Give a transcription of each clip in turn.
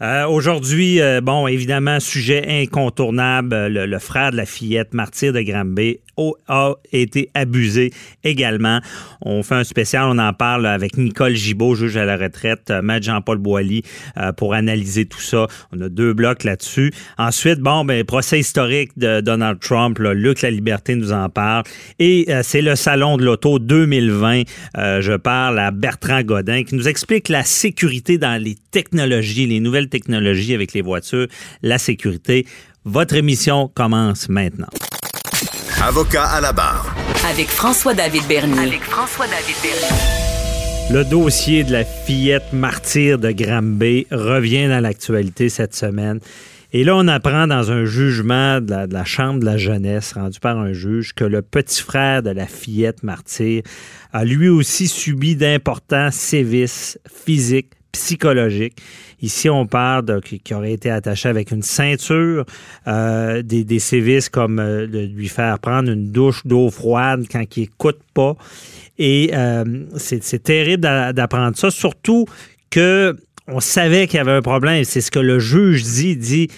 Euh, aujourd'hui, euh, bon, évidemment, sujet incontournable, le, frère de la fillette martyr de Granby a été abusé également. On fait un spécial, on en parle avec Nicole Gibault, juge à la retraite, euh, Maître Jean-Paul Boilly, pour analyser tout ça. On a deux blocs là-dessus. Ensuite, bon, ben, procès historique de Donald Trump, là, Luc La Liberté nous en parle. Et c'est le Salon de l'Auto 2020. je parle à Bertrand Godin qui nous explique la sécurité dans les technologies, les nouvelles technologie avec les voitures, la sécurité. Votre émission commence maintenant. Avocat à la barre. Avec François-David Bernier. Avec François-David Bernier. Le dossier de la fillette martyre de Granby revient dans l'actualité cette semaine. Et là, on apprend dans un jugement de la, de la, Chambre de la jeunesse rendu par un juge que le petit frère de la fillette martyre a lui aussi subi d'importants sévices physiques, psychologiques. Ici, on parle de, qui, aurait été attaché avec une ceinture, euh, des, des, sévices comme euh, de lui faire prendre une douche d'eau froide quand il n'écoute pas. Et euh, c'est terrible d'apprendre ça, surtout que on savait qu'il y avait un problème. C'est ce que le juge dit. dit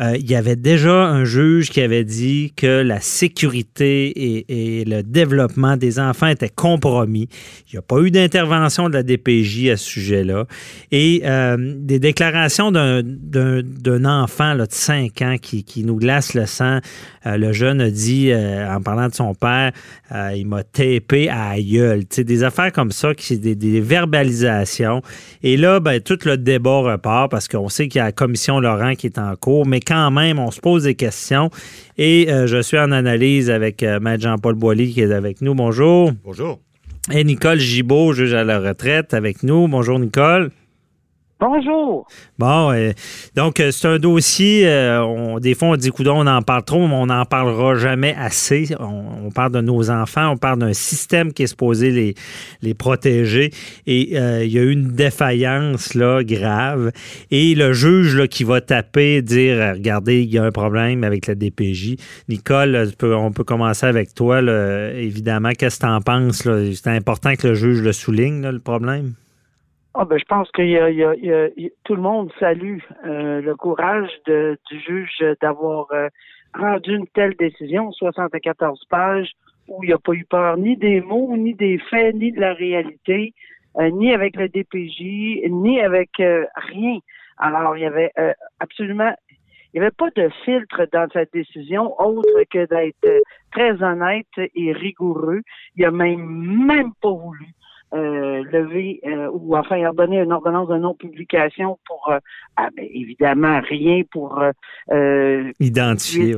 euh, il y avait déjà un juge qui avait dit que la sécurité et, le développement des enfants étaient compromis. Il n'y a pas eu d'intervention de la DPJ à ce sujet-là. Et euh, des déclarations d'un enfant de 5 ans qui, qui, nous glace le sang. Euh, le jeune a dit, en parlant de son père, il m'a tapé à gueule. des affaires comme ça, qui des, des verbalisations. Et là, ben, tout le débat repart parce qu'on sait qu'il y a la commission Laurent qui est en cours, mais quand même, on se pose des questions. Et euh, je suis en analyse avec euh, Maître Jean-Paul Boilly qui est avec nous. Bonjour. Bonjour. Et Nicole Gibault, juge à la retraite, avec nous. Bonjour, Nicole. Bonjour. Bon, euh, donc euh, c'est un dossier, euh, on, des fois on dit, coudon, on en parle trop, mais on n'en parlera jamais assez. On, parle de nos enfants, on parle d'un système qui est supposé les, les protéger. Et il y a eu une défaillance là, grave. Et le juge là, qui va taper, dire, regardez, il y a un problème avec la DPJ. Nicole, on peut commencer avec toi. évidemment, qu'est-ce que tu en penses? C'est important que le juge le souligne, le problème. Ah ben, je pense que tout le monde salue euh, le courage de, du juge d'avoir euh, rendu une telle décision, 74 pages, où il n'y a pas eu peur ni des mots, ni des faits, ni de la réalité, euh, ni avec le DPJ, ni avec rien. Alors, il y avait absolument il n'y avait pas de filtre dans cette décision autre que d'être très honnête et rigoureux. Il a même même pas voulu euh, lever euh, ou enfin ordonner une ordonnance de non-publication pour euh, ah, ben, évidemment rien pour euh, identifier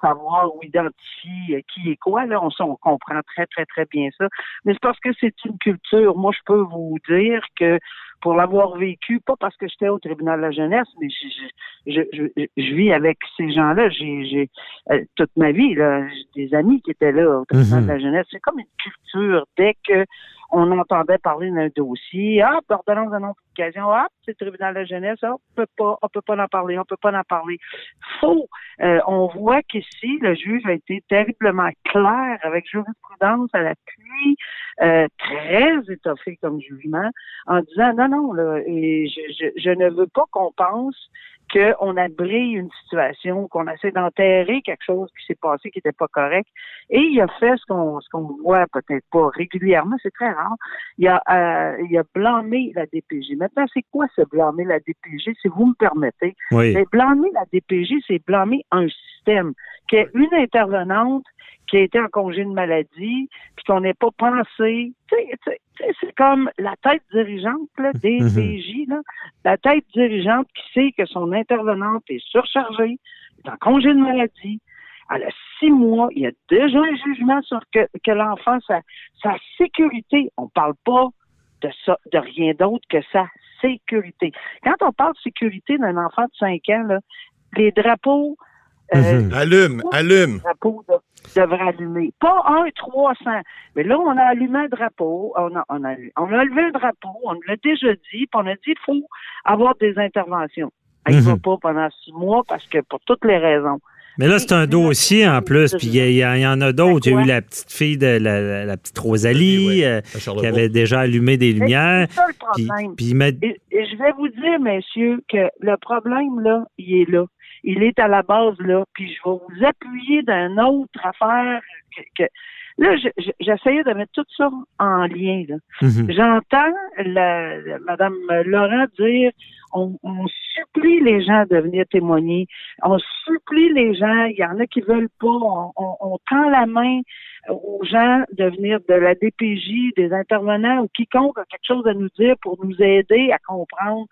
savoir ou identifier qui est quoi là on, on comprend très très très bien ça mais c'est parce que c'est une culture moi je peux vous dire que pour l'avoir vécu, pas parce que j'étais au tribunal de la jeunesse, mais je, je, je, vis avec ces gens-là. J'ai toute ma vie, là, j'ai des amis qui étaient là au tribunal de la jeunesse. C'est comme une culture. Dès que on entendait parler d'un dossier. Ah, ordonnance de non-publication. Ah, c'est le tribunal de jeunesse. Ah, on peut pas, on peut pas en parler. On peut pas en parler. Faux. Euh, on voit qu'ici, le juge a été terriblement clair avec jurisprudence à l'appui, euh, très étoffé comme jugement, en disant non, non, là, et je, je ne veux pas qu'on pense qu'on abrille une situation, qu'on essaie d'enterrer quelque chose qui s'est passé qui n'était pas correct. Et il a fait ce qu'on ce qu'on voit peut-être pas régulièrement, c'est très rare. Il a euh, il a blâmé la DPG. Maintenant, c'est quoi ce blâmer la DPG, si vous me permettez? Oui. blâmer la DPG, c'est blâmer un système qui est une intervenante qui a été en congé de maladie, puis qu'on n'ait pas pensé. C'est comme la tête dirigeante là, des mhm. PJ, là, la tête dirigeante qui sait que son intervenante est surchargée, est en congé de maladie. Elle a six mois, il y a déjà un jugement sur que, que l'enfant, sa, sa sécurité, on parle pas de ça, de rien d'autre que sa sécurité. Quand on parle de sécurité d'un enfant de cinq ans, là, les drapeaux, euh, Mhm. Allume, allume. drapeau de- devrait allumer. Pas un 300. Mais là, on a allumé un drapeau. On a, on a, on a levé un drapeau. On l'a déjà dit. Puis on a dit qu'il faut avoir des interventions. Il ne va Mhm. pas pendant six mois parce que pour toutes les raisons. Mais là, c'est un dossier en plus, puis il y, en a d'autres. Il y a eu la petite fille de la, la- la petite Rosalie Oui, euh, qui avait déjà allumé des lumières. C'est ça le Puis, problème. puis il m'a- Et, et je vais vous dire, messieurs, que le problème, là, il est là. Il est à la base, là. Puis je vais vous appuyer d'une autre affaire que, que- Là, je- je- j'essayais de mettre tout ça en lien, là. Mhm. J'entends la, la- Madame Laurent dire on, on supplie les gens de venir témoigner. On supplie les gens. Il y en a qui veulent pas. On, on- on tend la main aux gens de venir de la DPJ, des intervenants ou quiconque a quelque chose à nous dire pour nous aider à comprendre.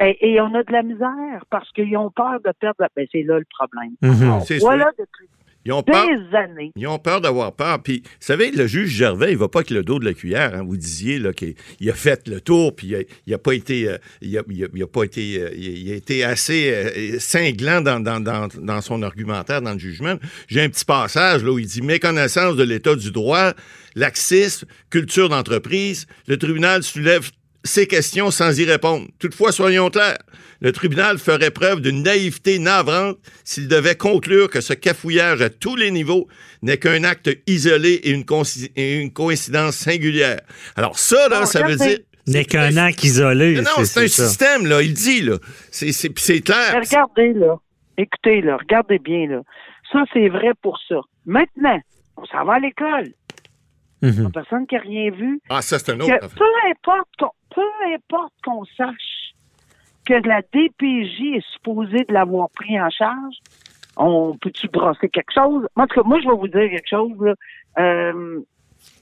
Et, et on a de la misère parce qu'ils ont peur de perdre. la- Ben, c'est là le problème. Mhm. Voilà sûr. depuis Ils ont peur. des années. Ils ont peur d'avoir peur. Puis, vous savez, le juge Gervais, il va pas avec le dos de la cuillère. hein. Vous disiez là, qu'il il a fait le tour, puis il a, il a pas été, euh, il a, il a- il a pas été, euh, il il a été assez euh, cinglant dans, dans, dans, dans son argumentaire, dans le jugement. J'ai un petit passage là où il dit méconnaissance de l'état du droit, laxisme, culture d'entreprise. Le tribunal soulève ces questions sans y répondre. Toutefois, soyons clairs, le tribunal ferait preuve d'une naïveté navrante s'il devait conclure que ce cafouillage à tous les niveaux n'est qu'un acte isolé et une, conci- et une coïncidence singulière. Alors ça, là, Bon, ça veut dire... N'est qu'un acte isolé. Non, non, c'est un ça. système, là, il dit, là. C'est- C'est puis c'est clair. Mais regardez, là. Écoutez, là. Regardez bien, là. Ça, c'est vrai pour ça. Maintenant, on s'en va à l'école. A Mhm. personne qui n'a rien vu. Ah, ça, c'est un autre Que peu importe qu'on, peu importe qu'on sache que la DPJ est supposée de l'avoir pris en charge, on peut-tu brasser quelque chose? En tout cas, moi, je vais vous dire quelque chose, là. Euh,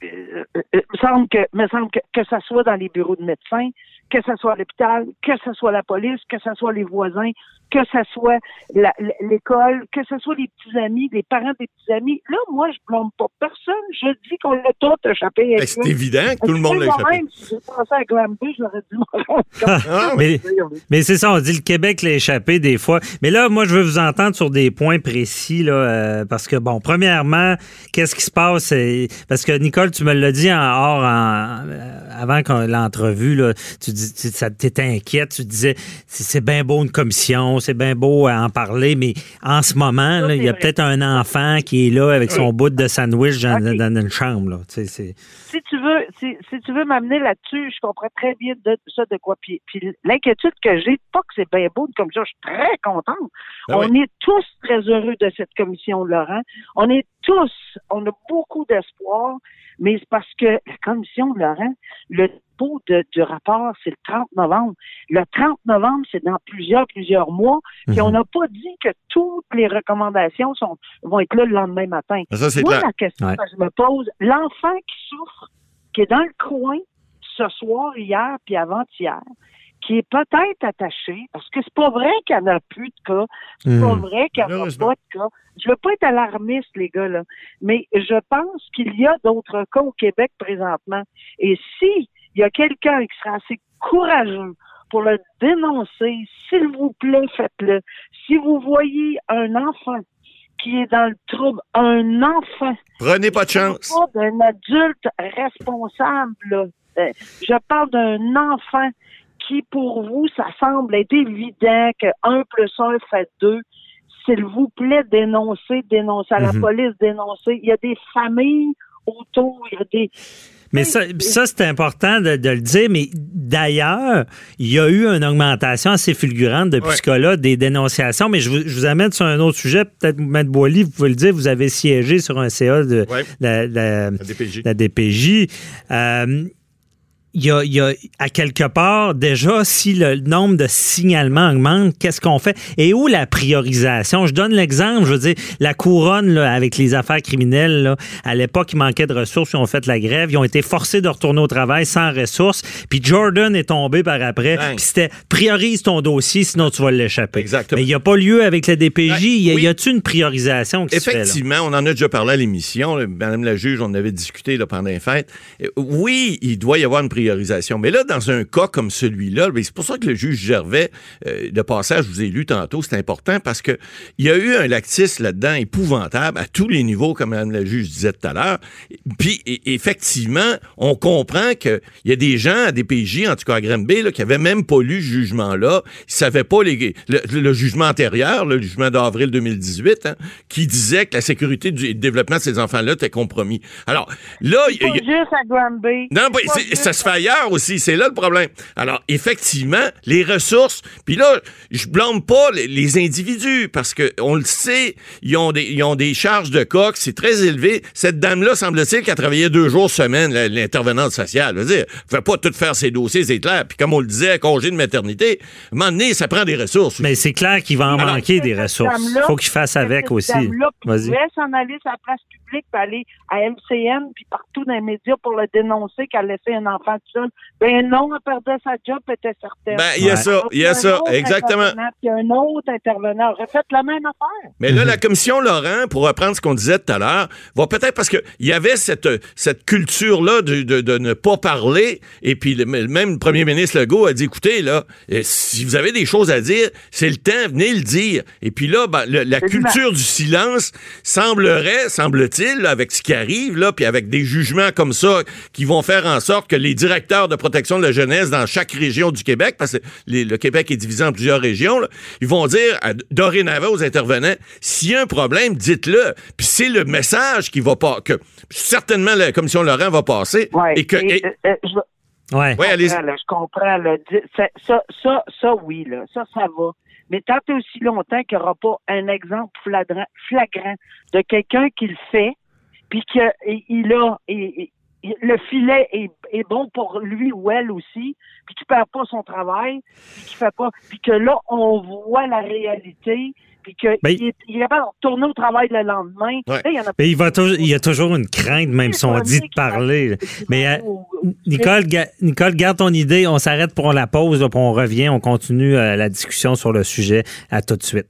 euh, euh, me semble que, me semble que, que ça soit dans les bureaux de médecins, que ce soit l'hôpital, que ce soit la police, que ce soit les voisins, que ce soit l'école, que ce soit les petits amis, les parents des petits amis. Là, moi, je blâme pas personne. Je dis qu'on l'a tout échappé. Ben, c'est évident que tout le monde l'a échappé. Moi-même, si j'ai passé à Granby, j'aurais dû Mais, mais c'est ça, on dit le Québec l'a échappé des fois. Mais là, moi, je veux vous entendre sur des points précis, là, euh, parce que, bon, premièrement, qu'est-ce qui se passe? Parce que, Nicole, tu me l'as dit en hors, en- euh, avant qu'on- l'entrevue, là, tu dis, tu ça t'étais inquiète, tu disais, c'est bien beau une commission, c'est bien beau à en parler, mais en ce moment, là, il y a peut-être un enfant qui est là avec son bout de sandwich dans, dans une chambre, là. Tu sais, c'est- si tu veux, si, si tu veux m'amener là-dessus, je comprends très bien de ça de quoi. Puis, puis l'inquiétude que j'ai, pas que c'est bien beau comme ça, je suis très contente. Ben on oui. est tous très heureux de cette commission, Laurent. On est tous, on a beaucoup d'espoir, mais c'est parce que la commission, Laurent, le dépôt de- du rapport, c'est le 30 novembre. Le 30 novembre, c'est dans plusieurs, plusieurs mois. Puis Mhm. on n'a pas dit que toutes les recommandations sont, vont être là le lendemain matin. Ça, Moi, la question Ouais. que je me pose, l'enfant qui souffre, qui est dans le coin ce soir, hier, puis avant-hier, qui est peut-être attaché, parce que c'est pas vrai qu'il n'y en a plus de cas, c'est pas Hmm. vrai qu'il n'y en a pas de cas. Je veux pas être alarmiste, les gars, là, mais je pense qu'il y a d'autres cas au Québec présentement. Et si il y a quelqu'un qui sera assez courageux pour le dénoncer, s'il vous plaît, faites-le. Si vous voyez un enfant qui est dans le trouble, un enfant Prenez pas de je parle chance. pas d'un adulte responsable. là. Euh, Je parle d'un enfant qui, pour vous, ça semble être évident que 1 plus 1 fait 2. S'il vous plaît, dénoncez, dénoncez à la Mhm. police, dénoncez. Il y a des familles autour, il y a des... Mais ça, ça c'est important de, de le dire. Mais d'ailleurs, il y a eu une augmentation assez fulgurante depuis Ouais. ce cas-là des dénonciations. Mais je vous, je vous amène sur un autre sujet. Peut-être, M. Boily, vous pouvez le dire, vous avez siégé sur un CA de Ouais. la, la- La DPJ. la DPJ. Euh, il y, a, il y a à quelque part déjà si le nombre de signalements augmente, qu'est-ce qu'on fait? Et où la priorisation? Je donne l'exemple, je veux dire la couronne là, avec les affaires criminelles là, à l'époque il manquait de ressources, ils ont fait la grève, ils ont été forcés de retourner au travail sans ressources, puis Jordan est tombé par après, puis c'était priorise ton dossier sinon tu vas l'échapper. Exactement. Mais il n'y a pas lieu avec la DPJ, Ben, y a- oui. y a-tu une priorisation qui se fait là? Effectivement, on en a déjà parlé à l'émission. Madame la juge, on avait discuté là, pendant les fêtes. Euh, Oui, il doit y avoir une priorité priorisation. Mais là, dans un cas comme celui-là, ben, c'est pour ça que le juge Gervais, euh, le passage, je vous ai lu tantôt, c'est important parce que il y a eu un lactisme là-dedans épouvantable à tous les niveaux, comme Mme la juge disait tout à l'heure. Puis, et- effectivement, on comprend qu'il y a des gens à DPJ, en tout cas à Granby, là, qui avaient même pas lu ce jugement-là. Ils savaient pas les, le, le jugement antérieur, le jugement d'avril 2018, hein, qui disait que la sécurité du développement de ces enfants-là était compromis. Alors, là, il y a- juste à Granby. non, Pas c'est- juste ça se fait ailleurs aussi. C'est là le problème. Alors, effectivement, les ressources. Puis là, je blâme pas les, les individus parce que on le sait, ils ont des, ils ont des charges de coque, c'est très élevé. Cette dame-là, semble-t-il, qui a travaillé deux jours semaine, l'intervenante sociale. Je veux dire, elle fait pas tout faire ses dossiers, c'est clair. Puis comme on le disait, congé de maternité, à un moment donné, ça prend des ressources. Mais c'est clair qu'il va en Alors, manquer des ressources. dame-là, faut qu'il fasse avec aussi. dame-là Vas-y. s'en aller sur la place publique, puis aller à MCN, puis partout dans les médias pour le dénoncer qu'elle laissait un enfant tout seul. Ben non, elle perdait sa job, elle était certaine. Ben, il y a ça, il y a ça, exactement. Puis un autre intervenant aurait fait la même affaire. Mais là, la commission Laurent, pour reprendre ce qu'on disait tout à l'heure, va peut-être parce qu'il y avait cette, cette culture-là de, de- de ne pas parler. Et puis, le, même le premier ministre Legault a dit écoutez, là, euh, si vous avez des choses à dire, c'est le temps, venez le dire. Et puis là, ben, le- la culture du silence semblerait, semble-t-il, avec ce qui arrive, là, puis avec des jugements comme ça qui vont faire en sorte que les directeurs de protection de la jeunesse dans chaque région du Québec, parce que les- le Québec est divisé en plusieurs régions, là, ils vont dire à- dorénavant aux intervenants, s'il y a un problème, dites-le. Puis c'est le message qui va pas, que certainement la commission Laurent va passer. Ouais. Et que, Et, et- euh, euh, je- Ouais. ouais, allez comprends, là, je comprends. là. Ça, ça, ça, ça, oui, là, ça, ça va. Mais tant et aussi longtemps qu'il n'y aura pas un exemple flagrant, flagrant de quelqu'un qui le fait, puis qu'il a et le filet est, est bon pour lui ou elle aussi, puis qu'il perd pas son travail, puis qu'il fait pas, puis que là on voit la réalité, puis qu'il Ben, est, il est capable de retourner au travail le lendemain. Ouais. Là, il y en a Mais il, va toujours- il y a toujours une crainte, même si on dit de parler. Mais euh, Nicole, ga- Nicole, garde ton idée. On s'arrête pour la pause, là, puis on revient. On continue euh, la discussion sur le sujet. À tout de suite.